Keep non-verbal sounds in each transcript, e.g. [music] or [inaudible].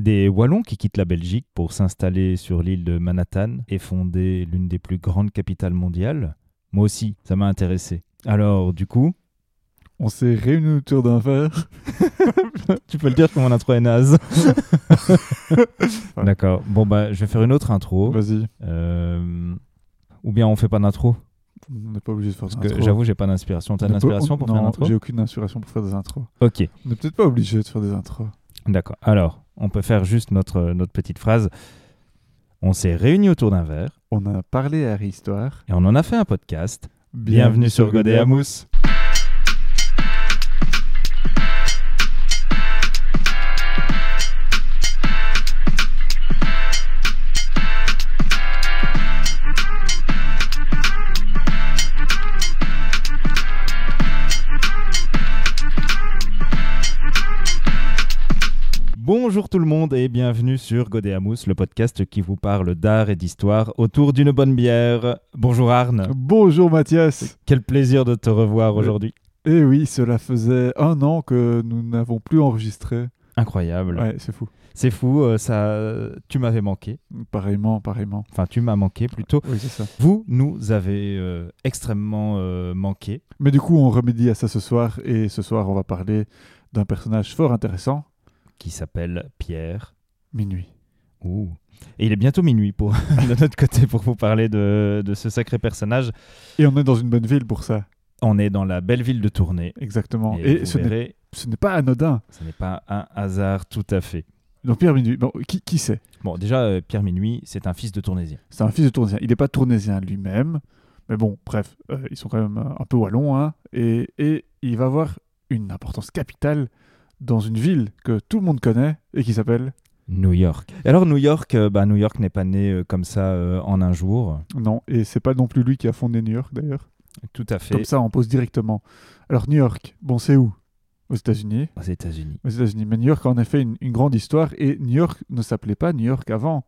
Des Wallons qui quittent la Belgique pour s'installer sur l'île de Manhattan et fonder l'une des plus grandes capitales mondiales. Moi aussi, ça m'a intéressé. Alors, du coup, On s'est réunis autour d'un verre. [laughs] tu peux le dire que mon intro est naze. [laughs] D'accord. Bon, bah, je vais faire une autre intro. Vas-y. Euh, Ou bien on fait pas d'intro On n'est pas obligé de faire Parce que j'avoue, j'ai pas d'inspiration. T'as de l'inspiration pour non, faire une intro? j'ai aucune inspiration pour faire des intros. Ok. On n'est peut-être pas obligé de faire des intros. D'accord. Alors, on peut faire juste notre, notre petite phrase. On s'est réunis autour d'un verre On a parlé à Histoire. et on en a fait un podcast. Bienvenue, sur à Mousse. Bonjour tout le monde et bienvenue sur Mousse, le podcast qui vous parle d'art et d'histoire autour d'une bonne bière. Bonjour Arne. Bonjour Mathias. Quel plaisir de te revoir aujourd'hui. Eh oui, cela faisait un an que nous n'avons plus enregistré. Incroyable. Ouais, c'est fou. C'est fou, euh, ça, tu m'avais manqué. Pareillement, pareillement. Enfin, tu m'as manqué plutôt. Oui, c'est ça. Vous nous avez euh, extrêmement euh, manqué. Mais du coup, on remédie à ça ce soir. Et ce soir, on va parler d'un personnage fort intéressant. Qui s'appelle Pierre. Minuit. Ouh. Et il est bientôt minuit pour, [laughs] de notre côté pour vous parler de, de ce sacré personnage. Et on est dans une bonne ville pour ça. On est dans la belle ville de Tournai. Exactement. Et, Et, ce n'est- pas anodin. ce n'est pas un hasard tout à fait. Donc Pierre Minuit, bon, qui, qui c'est? Bon, déjà, euh, Pierre Minuit, c'est un fils de Tournaisien. C'est un fils de Tournaisien. Il n'est pas Tournaisien lui-même. Mais bon, bref, euh, ils sont quand même un peu wallons. Hein, et, et il va avoir une importance capitale dans une ville que tout le monde connaît et qui s'appelle... New York. Alors, New York, euh, bah, New York n'est pas né euh, comme ça euh, en un jour. Non, et c'est pas non plus lui qui a fondé New York d'ailleurs. Tout à fait. Comme ça, on pose directement. Alors New York, bon, c'est où? Aux États-Unis. Aux États-Unis. Aux États-Unis. Mais New York a en effet une, une grande histoire et New York ne s'appelait pas New York avant.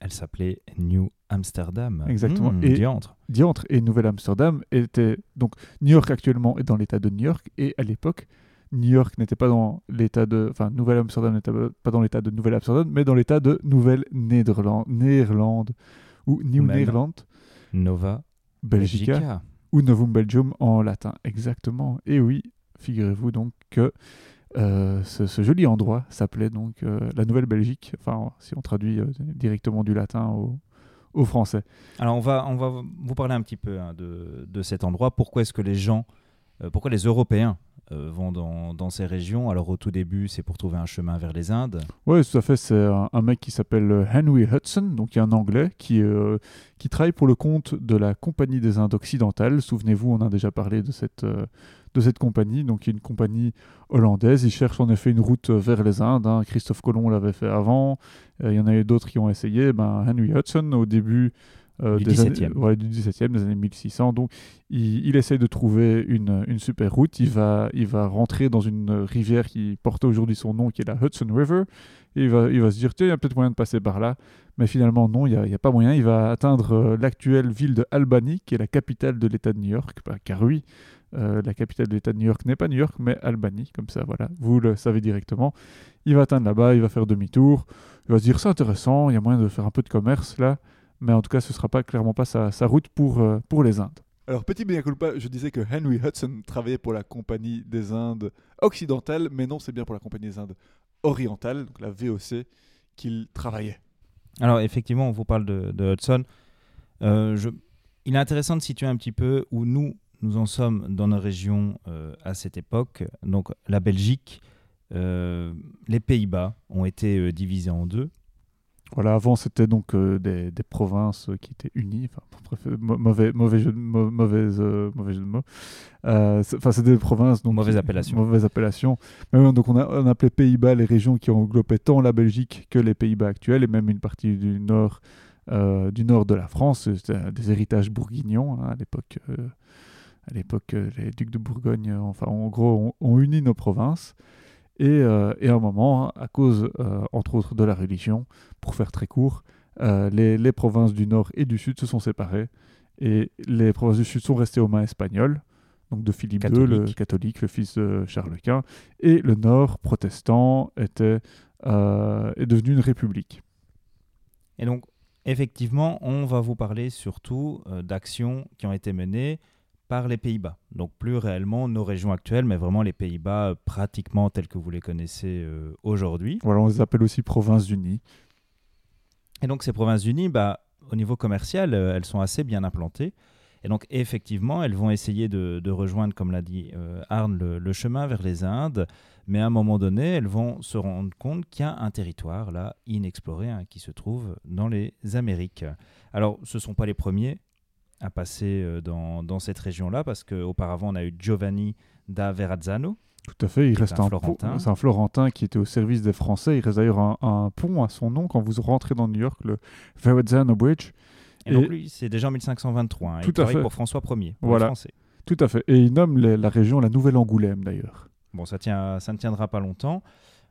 Elle s'appelait New Amsterdam. Exactement. Mmh, Et- diantre. Diantre et Nouvelle-Amsterdam était donc New York actuellement est dans l'état de New York et à l'époque New York n'était pas dans l'état de enfin Nouvelle-Amsterdam n'était pas dans l'état de Nouvelle-Amsterdam mais dans l'état de Nouvelle-Néerlande Néerlande ou New même Néerland. Nova Belgica, Belgica. ou Novum Belgium en latin. Exactement. Et oui figurez-vous donc que euh, ce, ce joli endroit s'appelait donc euh, la Nouvelle-Belgique. Enfin si on traduit euh, directement du latin au, au français. Alors, on va, on va vous parler un petit peu hein, de, de cet endroit. Pourquoi est-ce que les gens, pourquoi les Européens euh, vont dans, dans ces régions? Alors, au tout début, c'est pour trouver un chemin vers les Indes. Oui, tout à fait. C'est un, mec qui s'appelle euh, Henry Hudson, donc il y a un Anglais qui, euh, qui travaille pour le compte de la Compagnie des Indes occidentales. Souvenez-vous, on a déjà parlé de cette, euh, de cette compagnie, donc qui est une compagnie hollandaise. Il cherche en effet une route vers les Indes. hein. Christophe Colomb l'avait fait avant. Euh, il y en a eu d'autres qui ont essayé. Ben, Henry Hudson, au début euh, Du des années- 17e. ouais, du 17e, des années 1600. Donc, il, il essaye de trouver une, une super route. Il va, il va rentrer dans une rivière qui porte aujourd'hui son nom, qui est la Hudson River. Et il va, il va se dire, tiens, il y a peut-être moyen de passer par là. Mais finalement, non, il n'y a pas moyen. Il va atteindre euh, l'actuelle ville de Albany, qui est la capitale de l'État de New York. Bah, car oui, euh, la capitale de l'État de New York n'est pas New York, mais Albany. Comme ça, voilà, vous le savez directement. Il va atteindre là-bas, il va faire demi-tour. Il va se dire, c'est intéressant, il y a moyen de faire un peu de commerce là. Mais en tout cas, ce ne sera pas, clairement pas sa, sa route pour, euh, pour les Indes. Alors, petit mea culpa, je disais que Henry Hudson travaillait pour la Compagnie des Indes occidentales, mais non, c'est bien pour la Compagnie des Indes orientales, donc la VOC, qu'il travaillait. Alors, effectivement, on vous parle de, de Hudson. Euh, je- Il est intéressant de situer un petit peu où nous, nous en sommes dans nos régions euh, à cette époque. Donc, la Belgique, euh, les Pays-Bas ont été euh, divisés en deux. Voilà, avant, c'était donc euh, des, des provinces qui étaient unies. Enfin, bref, mauvais, mauvais, jeu, de- mauvaise, euh, mauvais jeu de mots. Euh, c'est- des provinces. Donc, Mauvaise appellation. Mauvaise appellation. Mais ouais, donc, on, a, on appelait Pays-Bas les régions qui englobaient tant la Belgique que les Pays-Bas actuels et même une partie du nord, du nord de la France. C'était des héritages bourguignons hein, à l'époque. à l'époque, les ducs de Bourgogne, enfin, en gros, ont, ont uni nos provinces. Et, euh, et à un moment, à cause, euh, entre autres, de la religion, pour faire très court, euh, les, les provinces du nord et du sud se sont séparées. Et les provinces du sud sont restées aux mains espagnoles. donc de Philippe II, le catholique, le fils de Charles Quint, et le nord, protestant, était, est devenu une république. Et donc, effectivement, on va vous parler surtout d'actions qui ont été menées par les Pays-Bas. Donc plus réellement nos régions actuelles, mais vraiment les Pays-Bas euh, pratiquement tels que vous les connaissez aujourd'hui. Voilà, on les appelle aussi provinces unies. Et donc ces provinces unies, bah, au niveau commercial, elles sont assez bien implantées. Et donc, effectivement, elles vont essayer de, rejoindre, comme l'a dit euh, Arne, le, chemin vers les Indes. Mais à un moment donné, elles vont se rendre compte qu'il y a un territoire là inexploré hein, qui se trouve dans les Amériques. Alors, ce ne sont pas les premiers à passer euh, dans, cette région-là, parce qu'auparavant, on a eu Giovanni da Verrazzano. Tout à fait, il reste un, Florentin. C'est un Florentin qui était au service des Français. Il reste d'ailleurs un, un, pont à son nom quand vous rentrez dans New York, le Verrazzano Bridge. Et, donc lui, c'est déjà en 1523. Hein. Tout il travaille pour François Ier, voilà. Français. Tout à fait. Et il nomme la région la Nouvelle-Angoulême d'ailleurs. Bon, ça, tient, ça ne tiendra pas longtemps,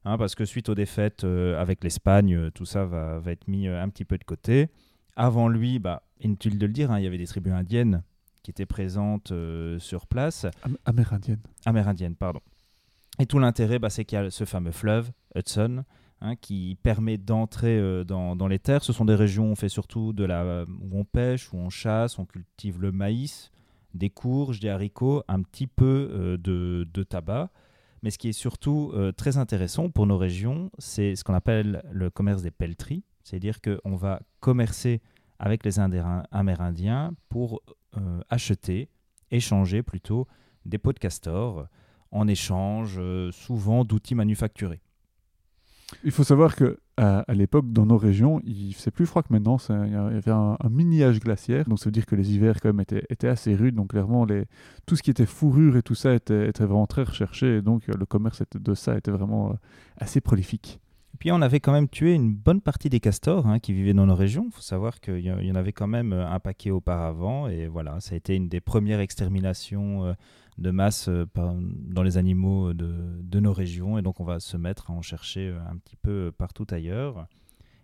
hein, parce que suite aux défaites euh, avec l'Espagne, euh, tout ça va, va, être mis un petit peu de côté. Avant lui, bah, inutile de le dire, hein, il y avait des tribus indiennes qui étaient présentes sur place. amérindiennes. Amérindiennes, pardon. Et tout l'intérêt, bah, c'est qu'il y a ce fameux fleuve, Hudson, Hein, qui permet d'entrer euh, dans, les terres. Ce sont des régions où on fait surtout de la, où on pêche, où on chasse, on cultive le maïs, des courges, des haricots, un petit peu euh, de, tabac. Mais ce qui est surtout euh, très intéressant pour nos régions, c'est ce qu'on appelle le commerce des pelleteries. C'est-à-dire qu'on va commercer avec les Amérindiens pour acheter, échanger plutôt des pots de castor en échange souvent d'outils manufacturés. Il faut savoir que à, l'époque, dans nos régions, il faisait plus froid que maintenant. Il y avait un, mini-âge glaciaire, donc ça veut dire que les hivers quand même étaient, assez rudes. Donc clairement, tout ce qui était fourrure et tout ça était, vraiment très recherché. Donc le commerce de ça était vraiment euh, assez prolifique. Puis on avait quand même tué une bonne partie des castors hein, qui vivaient dans nos régions. Il faut savoir qu'il y en avait quand même euh, un paquet auparavant. Et voilà, ça a été une des premières exterminations. Euh, de masse euh, dans les animaux de, nos régions. Et donc, on va se mettre à en chercher un petit peu partout ailleurs.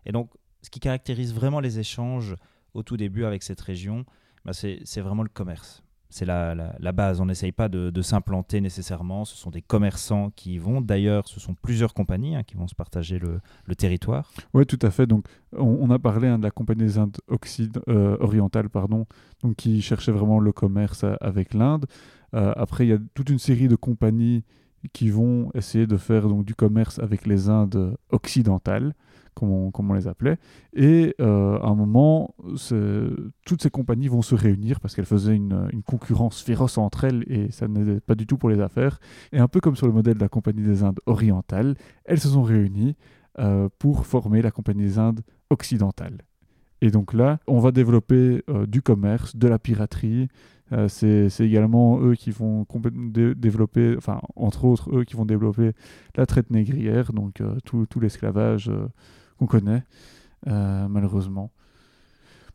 Et donc, ce qui caractérise vraiment les échanges au tout début avec cette région, bah, c'est vraiment le commerce. C'est la, la, base. On n'essaye pas de, s'implanter nécessairement. Ce sont des commerçants qui y vont. D'ailleurs, ce sont plusieurs compagnies hein, qui vont se partager le, territoire. Oui, tout à fait. Donc, on, a parlé hein, de la Compagnie des Indes orientales, pardon, donc, qui cherchait vraiment le commerce avec l'Inde. Euh, après, il y a toute une série de compagnies qui vont essayer de faire donc, du commerce avec les Indes occidentales, comme on, les appelait. Et euh, à un moment, toutes ces compagnies vont se réunir parce qu'elles faisaient une, concurrence féroce entre elles et ça n'était pas du tout pour les affaires. Et un peu comme sur le modèle de la Compagnie des Indes orientales, elles se sont réunies euh, pour former la Compagnie des Indes occidentales. Et donc là, on va développer du commerce, de la piraterie, euh, c'est également eux qui vont développer, enfin, entre autres, eux qui vont développer la traite négrière, donc euh, tout, l'esclavage euh, qu'on connaît, malheureusement.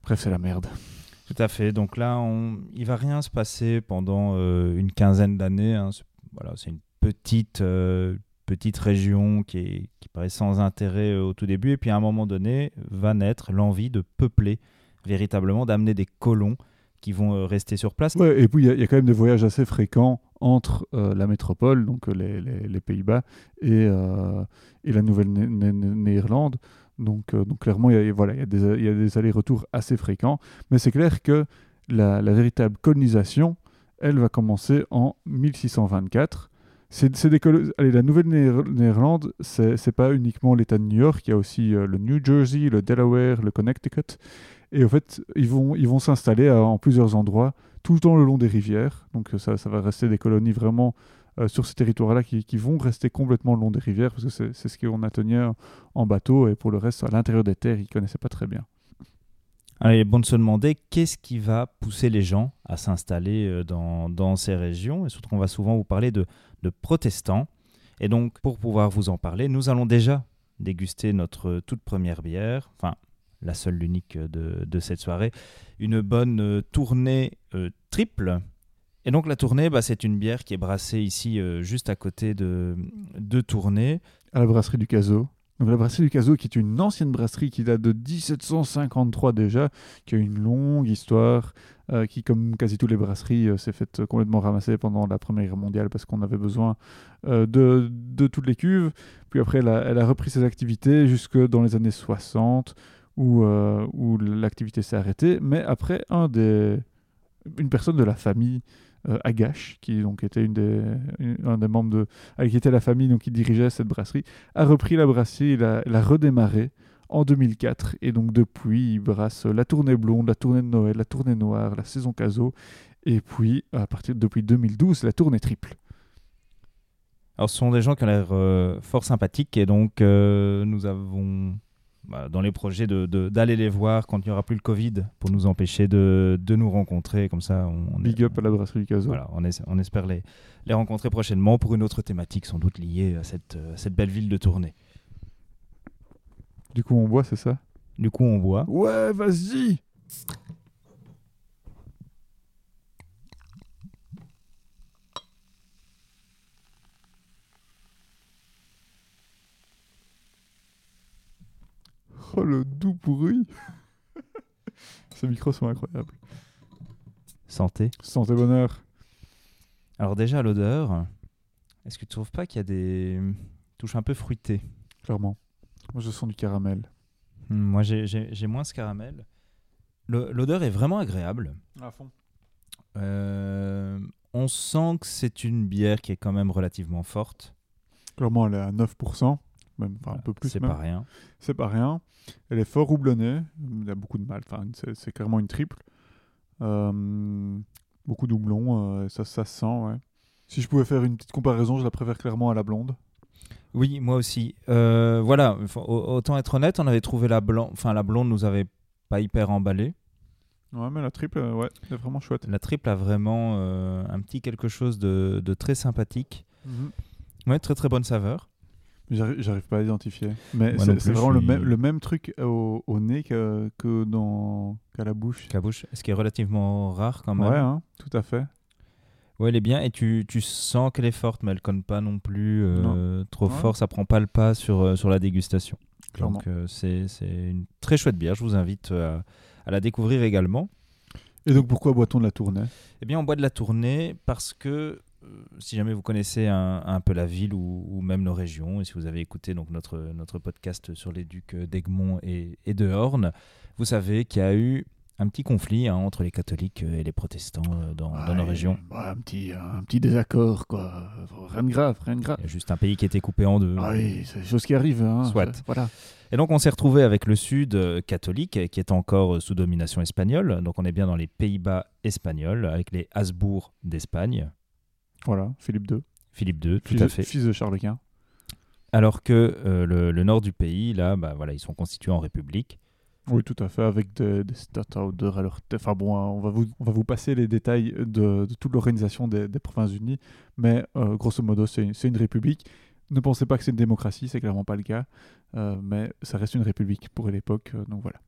Bref, c'est la merde. Tout à fait. Donc là, on... il va rien se passer pendant une quinzaine d'années. Hein. Voilà, c'est une petite, petite région qui, est, qui paraît sans intérêt au tout début. Et puis à un moment donné, va naître l'envie de peupler véritablement, d'amener des colons qui vont euh, rester sur place. et puis il y, a quand même des voyages assez fréquents entre euh, la métropole, donc euh, les, Pays-Bas, et, la Nouvelle-Néerlande. Donc, donc clairement, il voilà, y a des, allers-retours assez fréquents. Mais c'est clair que la, véritable colonisation, elle va commencer en 1624. C'est des Allez, la Nouvelle-Néerlande, c'est pas uniquement l'État de New York, il y a aussi le New Jersey, le Delaware, le Connecticut. Et en fait, ils vont ils vont s'installer euh, en plusieurs endroits, tout temps le long des rivières. Donc euh, ça, ça va rester des colonies vraiment euh, sur ces territoires-là qui, vont rester complètement le long des rivières, parce que c'est ce qu'on atteignait en bateau, et pour le reste, à l'intérieur des terres, ils ne connaissaient pas très bien. Il est bon de se demander qu'est-ce qui va pousser les gens à s'installer dans, dans, ces régions, et surtout qu'on va souvent vous parler de, de protestants. Et donc, pour pouvoir vous en parler, nous allons déjà déguster notre toute première bière, enfin la seule, l'unique de, de, cette soirée, une bonne euh, tournée euh, triple. Et donc la tournée, bah, c'est une bière qui est brassée ici euh, juste à côté de, de Tournai. À la brasserie du Caso. La brasserie du Caso, qui est une ancienne brasserie qui date de 1753 déjà, qui a une longue histoire, euh, qui, comme quasi toutes les brasseries, euh, s'est faite complètement ramasser pendant la Première Guerre mondiale parce qu'on avait besoin euh, de, de, toutes les cuves. Puis après, elle a, repris ses activités jusque dans les années 60, où, où l'activité s'est arrêtée. Mais après, une personne de la famille euh, Agache, qui donc était une des, membres de, euh, qui était la famille donc qui dirigeait cette brasserie, a repris la brasserie, l'a, l'a redémarré en 2004 et donc depuis il brasse la tournée blonde, la tournée de Noël, la tournée noire, la saison caso et puis à partir de depuis 2012 la tournée triple. Alors ce sont des gens qui ont l'air euh, fort sympathiques et donc euh, nous avons dans les projets d'aller de, d'aller les voir quand il n'y aura plus le Covid pour nous empêcher de, de nous rencontrer. Comme ça, on, Big up à la brasserie du Caso. Voilà, on, es, on espère les, les rencontrer prochainement pour une autre thématique sans doute liée à cette, à cette belle ville de tournée. Du coup, on boit, c'est ça? Du coup, on boit. Ouais, vas-y Oh, le doux bruit [laughs] Ces micros sont incroyables. Santé. Santé bonheur. Alors déjà, l'odeur, est-ce que tu trouves pas qu'il y a des touches un peu fruitées? Clairement. Moi, je sens du caramel. Hmm, moi, j'ai moins ce caramel. L'odeur est vraiment agréable. À fond. Euh, on sent que c'est une bière qui est quand même relativement forte. Clairement, elle est à 9%, même enfin, un peu plus. C'est pas rien. C'est pas rien. Elle est fort houblonnée. Il a beaucoup de mal. Enfin, c'est- clairement une triple. Euh, beaucoup de houblon. euh, ça, ça se sent, ouais. Si je pouvais faire une petite comparaison, je la préfère clairement à la blonde. Oui, moi aussi. Euh, voilà, autant être honnête, on avait trouvé la blonde, enfin la blonde nous avait pas hyper emballé. Ouais, mais la triple, ouais, c'est vraiment chouette. La triple a vraiment un petit quelque chose de, de très sympathique. Mhm. Ouais, très très bonne saveur. J'arrive pas à identifier. Mais c'est vraiment le, même, le même truc au, au nez que, que dans qu'à la bouche. La bouche, ce qui est relativement rare quand même. Ouais, hein, tout à fait. Ouais, elle est bien et tu, tu sens qu'elle est forte, mais elle conne pas non plus euh, trop Ouais. fort. Ça prend pas le pas sur, euh, sur la dégustation. Clairement. Donc euh, c'est une très chouette bière. Je vous invite à, à la découvrir également. Et donc pourquoi boit-on de la tournée? Eh bien, on boit de la tournée parce que si jamais vous connaissez un, un peu la ville ou, ou même nos régions, et si vous avez écouté donc notre, notre podcast sur les ducs d'Egmont et, et de Horn, vous savez qu'il y a eu un petit conflit hein, entre les catholiques et les protestants euh, dans, dans nos régions. bah, un, petit, un petit désaccord, quoi. Rien de grave, rien de grave. Il y a juste un pays qui était coupé en deux. Ah oui, c'est des choses qui arrivent. Hein. Soit. Voilà. Et donc on s'est retrouvé avec le sud euh, catholique euh, qui est encore euh, sous domination espagnole. Donc on est bien dans les Pays-Bas espagnols avec les Habsbourg d'Espagne. Voilà, Philippe II. Philippe II, tout fils, à de- fait. Fils de Charles Quint. Alors que euh, le, le nord du pays, là, bah, voilà, ils sont constitués en république. Oui, tout à fait, avec des, des à leur tête. Enfin bon, hein, on va vous, on va vous passer les détails de, de toute l'organisation des, des Provinces-Unies, mais euh, grosso modo, c'est une, une république. Ne pensez pas que c'est une démocratie, c'est clairement pas le cas, euh, mais ça reste une république pour l'époque, donc voilà.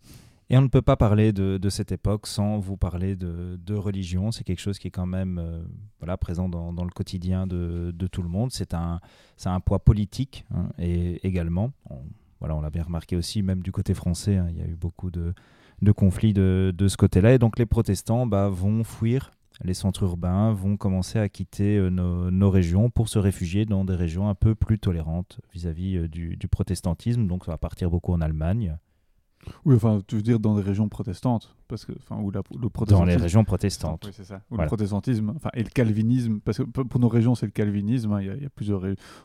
Et on ne peut pas parler de, cette époque sans vous parler de, religion. C'est quelque chose qui est quand même euh, voilà, présent dans, le quotidien de, tout le monde. C'est un, un poids politique hein, et également. On, voilà, on l'avait remarqué aussi, même du côté français, hein, il y a eu beaucoup de, conflits de, ce côté-là. Et donc les protestants bah, vont fuir les centres urbains, vont commencer à quitter euh, nos, régions pour se réfugier dans des régions un peu plus tolérantes vis-à-vis euh, du protestantisme. Donc ça va partir beaucoup en Allemagne. Oui, enfin, tu veux dire dans des régions protestantes, parce que, enfin, où la, le Dans protestantisme... les régions protestantes. Oui, c'est ça. Où Voilà. le protestantisme, enfin, et le calvinisme, parce que pour nos régions, c'est le calvinisme. hein, Il y, a- il y a plusieurs.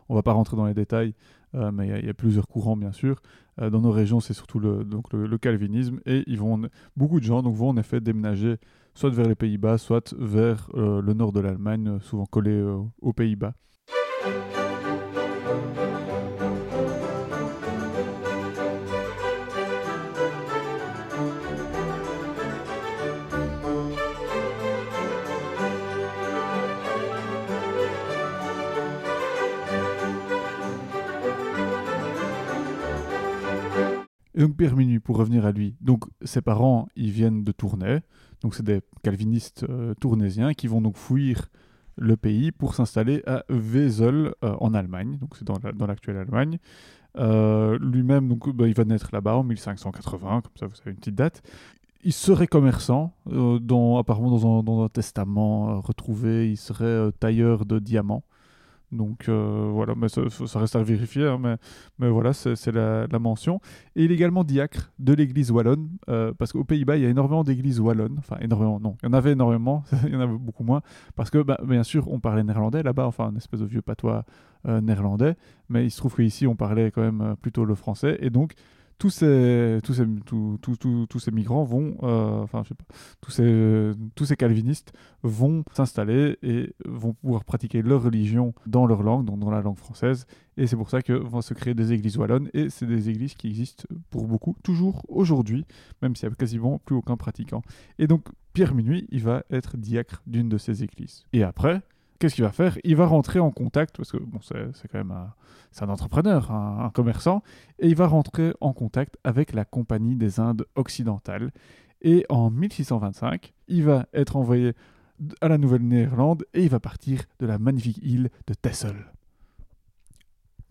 On va pas rentrer dans les détails, euh, mais il y a- il y, a plusieurs courants, bien sûr. Euh, dans nos régions, c'est surtout le, donc le, le calvinisme, et ils vont, beaucoup de gens donc, vont en effet déménager soit vers les Pays-Bas, soit vers euh, le nord de l'Allemagne, souvent collé euh, aux Pays-Bas. Minuit, pour revenir à lui, donc ses parents, ils viennent de Tournai, donc c'est des calvinistes euh, tournaisiens qui vont donc fuir le pays pour s'installer à Wesel euh, en Allemagne, donc c'est dans la- dans l'actuelle Allemagne. Lui-même, donc, bah, il va naître là-bas en 1580, comme ça vous avez une petite date il serait commerçant, dans, apparemment dans un testament retrouvé, il serait tailleur de diamants. Donc euh, voilà, mais ça, reste à vérifier, hein, mais, mais, voilà, c'est la, mention. Et il est également diacre de l'église wallonne, euh, parce qu'aux Pays-Bas, il y a énormément d'églises wallonnes. Enfin, énormément, non, il y en avait énormément, [laughs] il y en avait beaucoup moins, parce que bah, bien sûr, on parlait néerlandais là-bas, enfin, un espèce de vieux patois euh, néerlandais, mais il se trouve qu'ici, on parlait quand même plutôt le français, et donc tous ces, tous ces, ces migrants vont, euh, enfin, je sais pas, tous ces, tous ces calvinistes vont s'installer et vont pouvoir pratiquer leur religion dans leur langue, donc dans la langue française. Et c'est pour ça que vont se créer des églises wallonnes. Et c'est des églises qui existent pour beaucoup, toujours aujourd'hui, même s'il n'y a quasiment plus aucun pratiquant. Et donc, Pierre Minuit, il va être diacre d'une de ces églises. Et après, qu'est-ce qu'il va faire? Il va rentrer en contact, parce que bon, c'est quand même un, un entrepreneur, un, commerçant, et il va rentrer en contact avec la Compagnie des Indes occidentales. Et en 1625, il va être envoyé à la Nouvelle-Néerlande et il va partir de la magnifique île de Texel.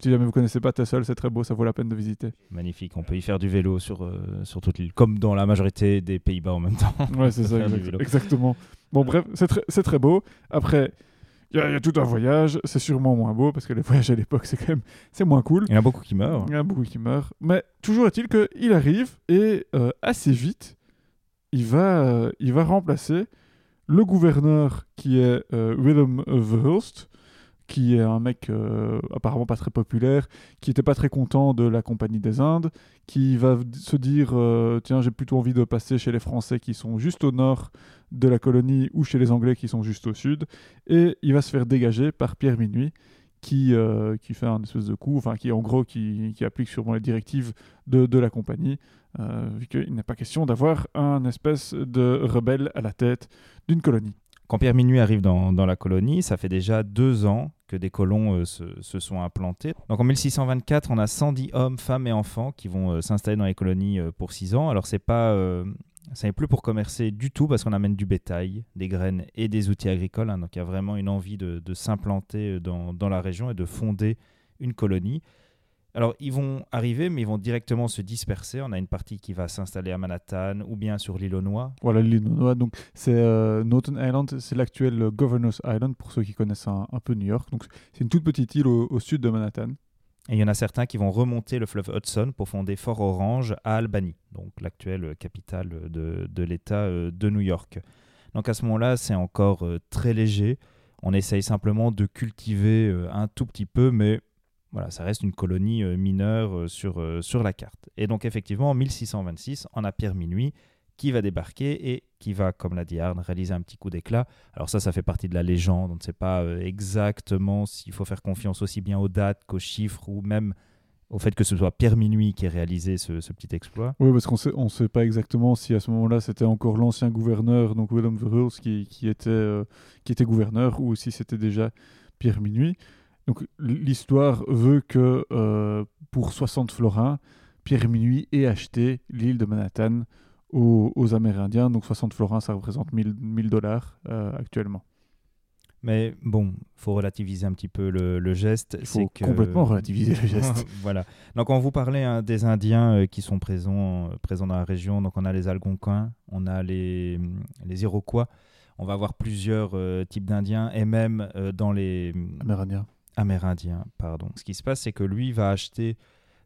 Si jamais vous connaissez pas Texel, c'est très beau, ça vaut la peine de visiter. Magnifique, on peut y faire du vélo sur, euh, sur toute l'île, comme dans la majorité des Pays-Bas en même temps. Ouais, c'est ça, [laughs] exactement. Bon, bref, c'est très beau. Après, il y, a tout un voyage, c'est sûrement moins beau parce que les [laughs] voyages à l'époque c'est quand même c'est moins cool. Il y en a beaucoup qui meurent. Il y en a beaucoup qui meurent. Mais toujours est-il qu'il arrive et euh, assez vite il va, euh, il va remplacer le gouverneur qui est euh, Willem Verhulst qui est un mec euh, apparemment pas très populaire, qui était pas très content de la Compagnie des Indes, qui va se dire tiens j'ai plutôt envie de passer chez les Français qui sont juste au nord de la colonie ou chez les Anglais qui sont juste au sud, et il va se faire dégager par Pierre Minuit qui, euh, qui fait un espèce de coup, enfin qui en gros qui, qui applique sûrement les directives de, de la compagnie, vu qu'il n'est pas question d'avoir un espèce de rebelle à la tête d'une colonie. Quand Pierre Minuit arrive dans, dans, la colonie, ça fait déjà deux ans que des colons euh, se, se, sont implantés. Donc en 1624, on a 110 hommes, femmes et enfants qui vont euh, s'installer dans les colonies euh, pour six ans. Alors c'est pas, ça n'est plus pour commercer du tout parce qu'on amène du bétail, des graines et des outils agricoles. Hein. donc il y a vraiment une envie de, s'implanter dans, la région et de fonder une colonie. Alors, ils vont arriver, mais ils vont directement se disperser. On a une partie qui va s'installer à Manhattan ou bien sur l'île aux Noix. Voilà, l'île aux Noix. Donc, c'est euh, Island, c'est l'actuel Governor's Island pour ceux qui connaissent un, peu New York. Donc, c'est une toute petite île au, sud de Manhattan. Et il y en a certains qui vont remonter le fleuve Hudson pour fonder Fort Orange à Albany, donc l'actuelle capitale de, de l'État euh, de New York. Donc à ce moment-là, c'est encore très léger. On essaye simplement de cultiver un tout petit peu, mais voilà, ça reste une colonie euh, mineure euh, sur, euh, sur la carte. Et donc effectivement, en 1626, on a Pierre Minuit qui va débarquer et qui va, comme l'a dit Arne, réaliser un petit coup d'éclat. Alors ça, ça fait partie de la légende. On ne sait pas exactement s'il faut faire confiance aussi bien aux dates qu'aux chiffres ou même au fait que ce soit Pierre Minuit qui ait réalisé ce, petit exploit. Oui, parce qu'on ne sait pas exactement si à ce moment-là c'était encore l'ancien gouverneur, donc Willem Verhulst, qui, qui, était, était gouverneur, ou si c'était déjà Pierre Minuit. Donc l'histoire veut que euh, pour 60 florins, Pierre Minuit ait acheté l'île de Manhattan aux, Amérindiens. Donc 60 florins, ça représente 1000 dollars euh, actuellement. Mais bon, faut relativiser un petit peu le, geste. Il faut complètement relativiser le geste. [laughs] voilà. Donc on vous parlait hein, des Indiens euh, qui sont présents, présents dans la région. Donc on a les Algonquins, on a les, les Iroquois. On va avoir plusieurs types d'Indiens et même dans les Amérindiens amérindien. Pardon. Ce qui se passe, c'est que lui va acheter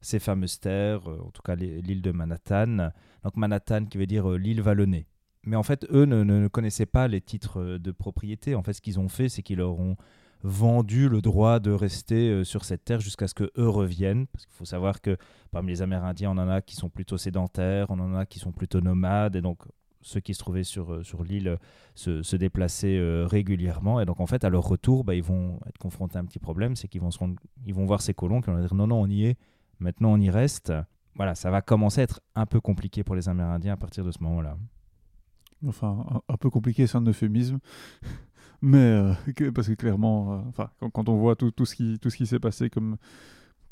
ces fameuses terres, euh, en tout cas l'île de Manhattan. Donc Manhattan qui veut dire euh, l'île vallonnée. Mais en fait, eux ne, connaissaient pas les titres euh, de propriété. En fait, ce qu'ils ont fait, c'est qu'ils leur ont vendu le droit de rester sur cette terre jusqu'à ce que eux reviennent. Parce qu'il faut savoir que parmi les Amérindiens, on en a qui sont plutôt sédentaires, on en a qui sont plutôt nomades. Et donc, ceux qui se trouvaient sur, sur l'île se, se, déplaçaient régulièrement. Et donc, en fait, à leur retour, bah, ils vont être confrontés à un petit problème c'est qu'ils vont, ils vont voir ces colons qui vont dire non, non, on y est, maintenant on y reste. Voilà, ça va commencer à être un peu compliqué pour les Amérindiens à partir de ce moment-là. Enfin, un, peu compliqué, c'est un euphémisme. [laughs] Mais euh, parce que clairement, enfin, quand, on voit tout, tout ce qui, tout ce qui s'est passé comme,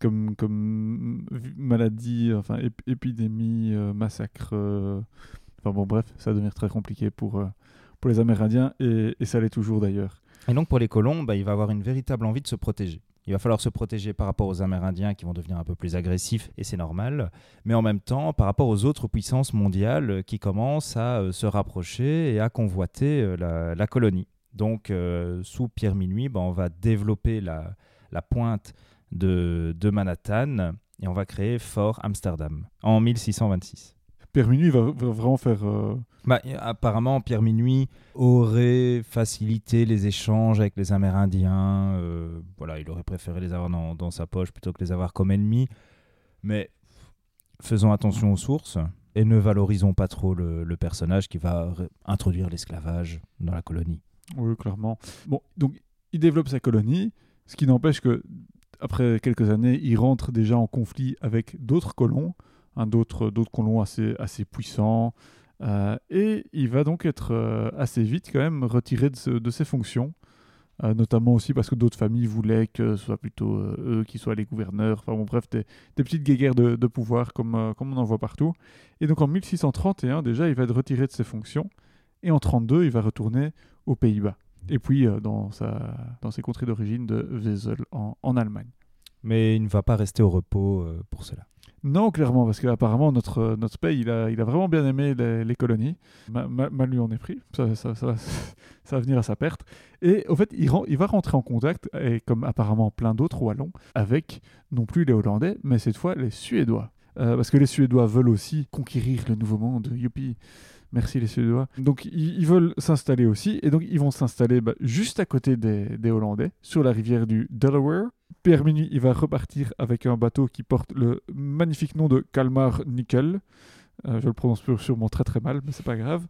comme, comme maladie, enfin, épidémie, massacre, Enfin bon, bref, ça va devenir très compliqué pour, euh, pour les Amérindiens et, ça l'est toujours d'ailleurs. Et donc pour les colons, bah, il va avoir une véritable envie de se protéger. Il va falloir se protéger par rapport aux Amérindiens qui vont devenir un peu plus agressifs, et c'est normal, mais en même temps par rapport aux autres puissances mondiales qui commencent à euh, se rapprocher et à convoiter euh, la, colonie. Donc, euh, sous Pierre Minuit, ben, on va développer la, pointe de, de Manhattan et on va créer Fort Amsterdam en 1626. Pierre Minuit va, vraiment faire. Euh, bah, apparemment, Pierre Minuit aurait facilité les échanges avec les Amérindiens. Euh, voilà, il aurait préféré les avoir dans, sa poche plutôt que les avoir comme ennemis. Mais faisons attention aux sources et ne valorisons pas trop le, le personnage qui va introduire l'esclavage dans la colonie. Oui, clairement. Bon, donc il développe sa colonie, ce qui n'empêche que après quelques années, il rentre déjà en conflit avec d'autres colons d'autres, colons assez, puissants. Euh, et il va donc être euh, assez vite quand même retiré de, ses fonctions, euh, notamment aussi parce que d'autres familles voulaient que ce soit plutôt eux qui soient les gouverneurs. Enfin bon, bref, des, petites guéguerres de, pouvoir comme, on en voit partout. Et donc en 1631, déjà, il va être retiré de ses fonctions. Et en 32, il va retourner aux Pays-Bas. Et puis dans, ses contrées d'origine de Wesel en Allemagne. Mais il ne va pas rester au repos pour cela. Non, clairement, parce qu'apparemment, notre, notre pays, il a, il a vraiment bien aimé les, colonies. mal lui en est pris. Ça, ça, ça, [laughs] ça, va venir à sa perte. Et au fait, il, il va rentrer en contact, et comme apparemment plein d'autres Wallons, avec non plus les Hollandais, mais cette fois les Suédois. Euh, parce que les Suédois veulent aussi conquérir le nouveau monde. Youpi! Merci les Suédois. Donc ils, veulent s'installer aussi, et donc ils vont s'installer bah, juste à côté des, Hollandais, sur la rivière du Delaware. Pierre Minuit, il va repartir avec un bateau qui porte le magnifique nom de Kalmar Nickel. Euh, je le prononce sûrement très très mal, mais c'est pas grave.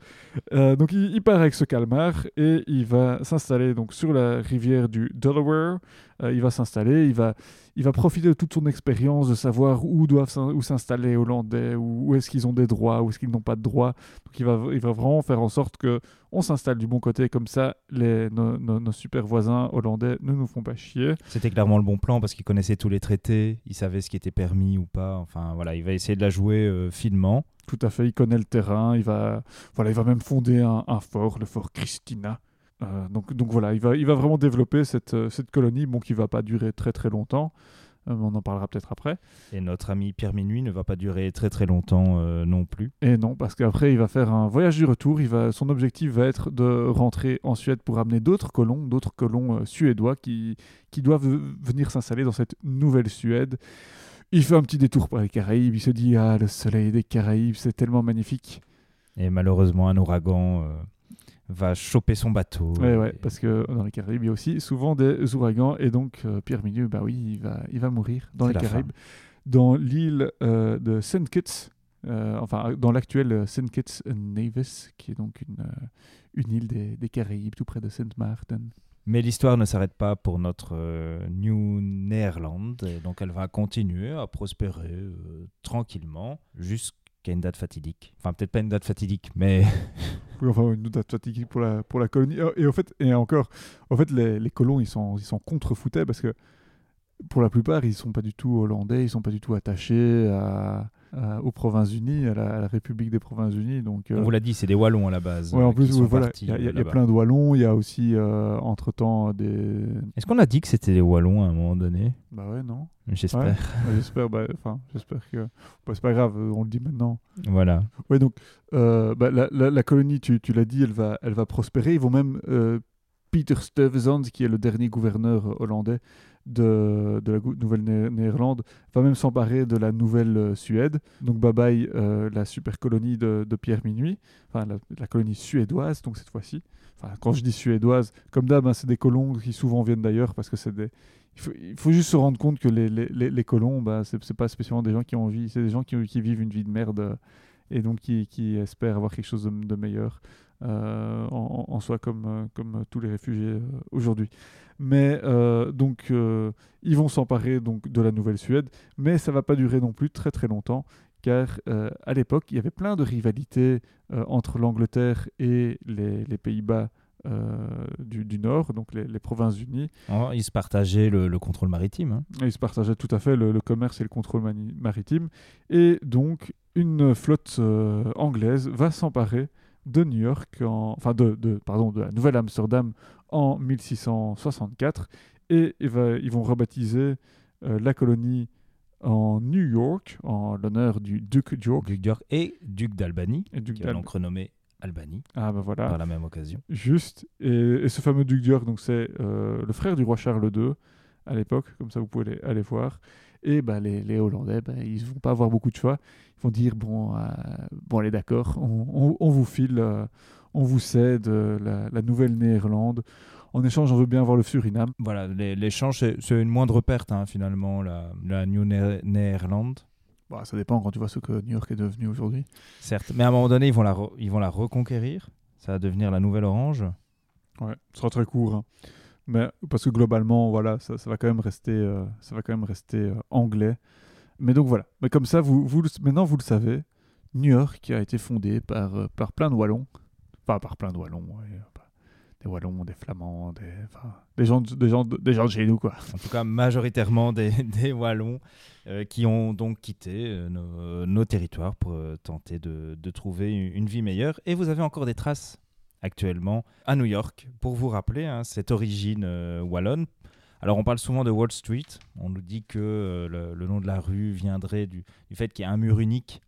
Euh, donc il, part avec ce calmar et il va s'installer donc sur la rivière du Delaware. Euh, il va s'installer, il va, il va profiter de toute son expérience, de savoir où doivent où s'installer les Hollandais, où, est-ce qu'ils ont des droits, où est-ce qu'ils n'ont pas de droits. Donc il va, il va vraiment faire en sorte que on s'installe du bon côté, comme ça les, nos, super voisins hollandais ne nous font pas chier. C'était clairement le bon plan parce qu'il connaissait tous les traités, il savait ce qui était permis ou pas. Enfin voilà, il va essayer de la jouer finement. Tout à fait, il connaît le terrain, il va, voilà, il va même fonder un, fort, le fort Christina. Euh, donc, donc voilà, il va, il va vraiment développer cette, euh, cette colonie, bon, qui va pas durer très très longtemps. Euh, on en parlera peut-être après. Et notre ami Pierre Minuit ne va pas durer très très longtemps non plus. Et non, parce qu'après il va faire un voyage du retour. Il va, son objectif va être de rentrer en Suède pour amener d'autres colons, d'autres colons suédois qui, qui doivent venir s'installer dans cette nouvelle Suède. Il fait un petit détour par les Caraïbes, il se dit Ah, le soleil des Caraïbes, c'est tellement magnifique. Et malheureusement, un ouragan va choper son bateau. Ouais, ouais, parce que dans les Caraïbes, il y a aussi souvent des ouragans, et donc euh, Pierre Milieu, bah oui, il va, il va mourir dans les Caraïbes, dans l'île euh, de St. Kitts, enfin, dans l'actuelle St. Kitts Nevis, qui est donc une, une île des, des Caraïbes, tout près de Saint Martin. Mais l'histoire ne s'arrête pas pour notre euh, New Netherland, donc elle va continuer à prospérer euh, tranquillement jusqu'à une date fatidique. Enfin, peut-être pas une date fatidique, mais... [laughs] enfin, une date fatidique pour la, pour la colonie. Et en fait, et encore, en fait les, les colons, ils sont, ils sont contre-foutés parce que pour la plupart, ils sont pas du tout hollandais, ils sont pas du tout attachés à euh, aux Provinces-Unies, à, la, République des Provinces-Unies. Donc, euh, On vous l'a dit, c'est des Wallons à la base. Ouais, en plus, voilà, il y a, plein de Wallons, il y a aussi euh, entre-temps des... Est-ce qu'on a dit que c'était des Wallons à un moment donné? Bah ouais, non. J'espère. j'espère, bah, j'espère que... Bah, c'est pas grave, on le dit maintenant. Voilà. Ouais, donc, bah, la, la, colonie, tu, tu l'as dit, elle va, elle va prospérer. Ils vont même... Peter Stuyvesant, qui est le dernier gouverneur hollandais, de, de la Nouvelle-Néerlande va même s'emparer de la Nouvelle-Suède. Donc bye euh, la super colonie de, Pierre Minuit, enfin la, colonie suédoise donc cette fois-ci. Enfin, quand je dis suédoise, comme d'hab, hein, c'est des colons qui souvent viennent d'ailleurs parce que c'est des... Il faut, juste se rendre compte que les, les, les, colons, bah, c'est pas spécialement des gens qui ont envie, c'est des gens qui, qui, vivent une vie de merde et donc qui, qui espèrent avoir quelque chose de, meilleur euh, en, en, soi comme, comme tous les réfugiés euh, aujourd'hui. Mais euh, donc, euh, ils vont s'emparer donc de la Nouvelle-Suède, mais ça va pas durer non plus très très longtemps, car euh, à l'époque, il y avait plein de rivalités entre l'Angleterre et les, Pays-Bas. Du, Nord, donc les, Provinces-Unies. Oh, ils se partageaient le, contrôle maritime. Hein. Ils se partageaient tout à fait le, commerce et le contrôle maritime. Et donc, une flotte anglaise va s'emparer de New York, enfin de, de, pardon, de la Nouvelle-Amsterdam en 1664 Et il va- ils vont rebaptiser euh, la colonie en New York, en l'honneur du duc York. Duc d'York et Duc d'Albanie, qui donc renommé Albanie Ah ben voilà. par la même occasion. Juste. Et, et ce fameux duc d'York, donc c'est euh, le frère du roi Charles II à l'époque, comme ça vous pouvez aller voir. Et bah, les, les Hollandais, bah, ils vont pas avoir beaucoup de choix. Ils vont dire bon, euh, bon allez d'accord, on, on- on vous file, euh, on vous cède euh, la, la Nouvelle-Néerlande. En échange, on veut bien avoir le Suriname. Voilà, l'échange, c'est une moindre perte hein, finalement, la, la New Né- Néerlande. Bah, ça dépend quand tu vois ce que New York est devenu aujourd'hui. Certes, mais à un moment donné, ils vont la, re- ils vont la reconquérir. Ça va devenir la nouvelle Orange. Ouais, ce sera très court. hein. Mais parce que globalement, voilà, ça, ça va quand même rester, euh, ça va quand même rester euh, anglais. Mais donc voilà. Mais comme ça, vous, maintenant vous le savez, New York a été fondé par, euh, par plein de Wallons. Enfin, par plein de Wallons. euh, des Wallons, des Flamands, des, gens, de- des, gens, de- des gens de chez nous, quoi. En tout cas, majoritairement des, [laughs] des Wallons euh, qui ont donc quitté nos, territoires pour tenter de, de trouver une, vie meilleure. Et vous avez encore des traces actuellement à New York pour vous rappeler hein, cette origine wallonne. Alors on parle souvent de Wall Street. On nous dit que euh, le, nom de la rue viendrait du, fait qu'il y a un mur unique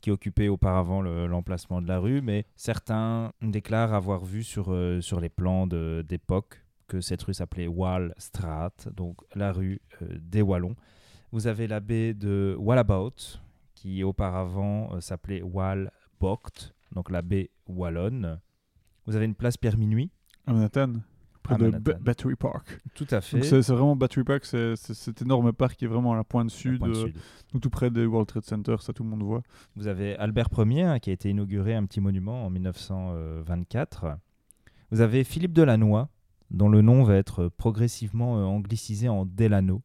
qui occupait auparavant le- l'emplacement de la rue, mais certains déclarent avoir vu sur, euh, sur les plans d'époque que cette rue s'appelait Wall Straat, donc la rue euh, des Wallons. Vous avez la baie de Wallabout, qui auparavant euh, s'appelait Wall Bocht, donc la baie wallonne. Vous avez une place Pierre Minuit, Manhattan, près À de. Ba- Battery Park. tout à fait. C'est vraiment Battery Park, c'est cet énorme parc qui est vraiment à la pointe sud, euh, sud. donc tout près des World Trade Center, ça tout le monde voit. Vous avez Albert Ier hein, qui a été inauguré un petit monument en 1924. Vous avez Philippe Delannoy, dont le nom va être progressivement euh, anglicisé en Delano.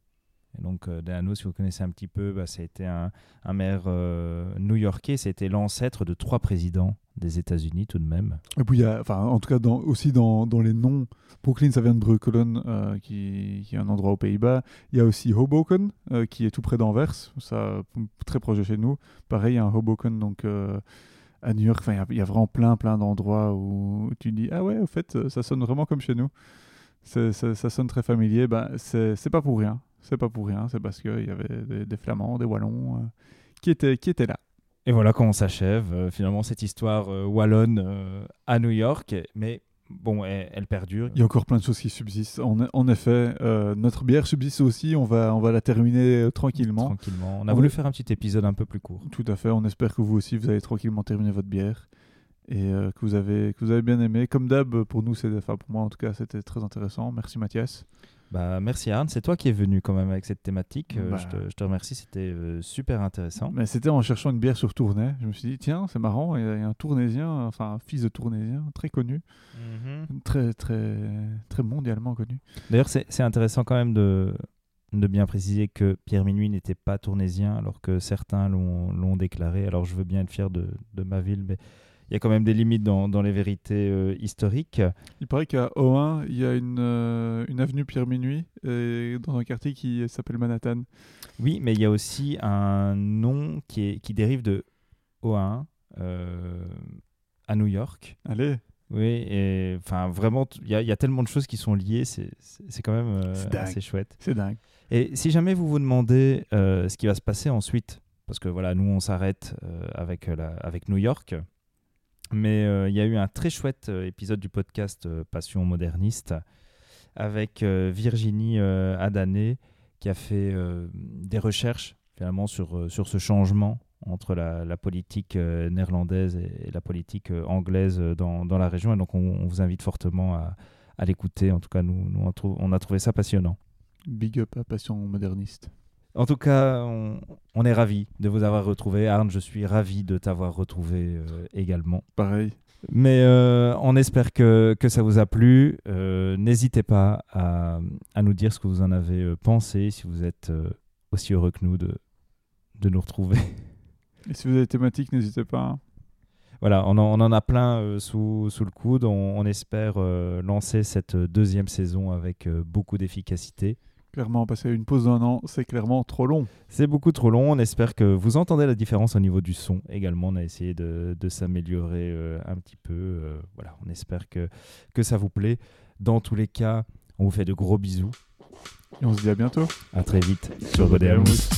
Et donc euh, Delano, si vous connaissez un petit peu, bah, ça a été un, un maire euh, new-yorkais, c'était l'ancêtre de trois présidents des États-Unis tout de même. En tout cas, aussi dans, les noms, Brooklyn, ça vient de Breukelen, euh, qui, est un endroit aux Pays-Bas. Il y a aussi Hoboken, euh, qui est tout près d'Anvers, ça, très proche de chez nous. Pareil, il y a un Hoboken, donc euh, à New York. Il y a- vraiment plein, plein d'endroits où tu dis, ah ouais, au fait, ça sonne vraiment comme chez nous. Ça sonne très familier. Ben, c'est pas pour rien. C'est pas pour rien. C'est parce qu'il y avait des, Flamands, des Wallons, qui, étaient, qui étaient là. Et voilà comment s'achève euh, finalement cette histoire euh, wallonne euh, à New York. Mais bon, elle, elle perdure. Il y a encore plein de choses qui subsistent. En, en effet, euh, notre bière subsiste aussi. On va, on va la terminer tranquillement. Tranquillement. On a On voulu est- faire un petit épisode un peu plus court. Tout à fait. On espère que vous aussi, vous allez tranquillement terminer votre bière et que vous avez, que vous avez bien aimé. Comme d'hab, pour nous, c'est, enfin pour moi en tout cas, c'était très intéressant. Merci Mathias. Bah, merci Arne, c'est toi qui es venu quand même avec cette thématique. Euh, Bah. je, te, je te remercie, c'était euh, super intéressant. Mais c'était en cherchant une bière sur Tournai. Je me suis dit tiens, c'est marrant. Il y a un Tournaisien, enfin un fils de Tournaisien, très connu, très très très mondialement connu. D'ailleurs, c'est c'est intéressant quand même de, de bien préciser que Pierre Minuit n'était pas tournésien, alors que certains l'ont l'ont déclaré. Alors je veux bien être fier de, de ma ville, mais il y a quand même des limites dans, dans les vérités euh, historiques. Il paraît qu'à O1, il y a une, euh, une avenue Pierre Minuit et dans un quartier qui s'appelle Manhattan. Oui, mais il y a aussi un nom qui, est, qui dérive de O1 euh, à New York. Allez, Oui, et enfin vraiment, il y, a- il y a tellement de choses qui sont liées, c'est quand même assez chouette. c'est dingue. Et si jamais vous vous demandez ce qui va se passer ensuite, parce que voilà, nous on s'arrête euh, avec, la- avec New York, mais euh, il y a eu un très chouette euh, épisode du podcast euh, Passion moderniste avec Virginie Adané qui a fait des recherches finalement sur, sur ce changement entre la, politique néerlandaise et, la politique anglaise dans, dans la région. Et donc on, vous invite fortement à, l'écouter. En tout cas, nous, on, on a trouvé ça passionnant. Big up à Passion moderniste. En tout cas, on, on est ravis de vous avoir retrouvé. Arne, je suis ravi de t'avoir retrouvé euh, également. Pareil. Mais euh, on espère que, que ça vous a plu. Euh, N'hésitez pas à, à nous dire ce que vous en avez pensé, si vous êtes aussi heureux que nous de, de nous retrouver. [laughs] Et si vous avez des thématiques, n'hésitez pas. hein. voilà, on en, on en a plein sous, sous le coude. On, on espère lancer cette deuxième saison avec beaucoup d'efficacité. Clairement, passer une pause d'un an, c'est clairement trop long. C'est beaucoup trop long. On espère que vous entendez la différence au niveau du son également. On a essayé de, de s'améliorer euh, un petit peu. Euh, voilà, on espère que, que ça vous plaît. Dans tous les cas, on vous fait de gros bisous. Et on se dit à bientôt. À très vite sur Mousse.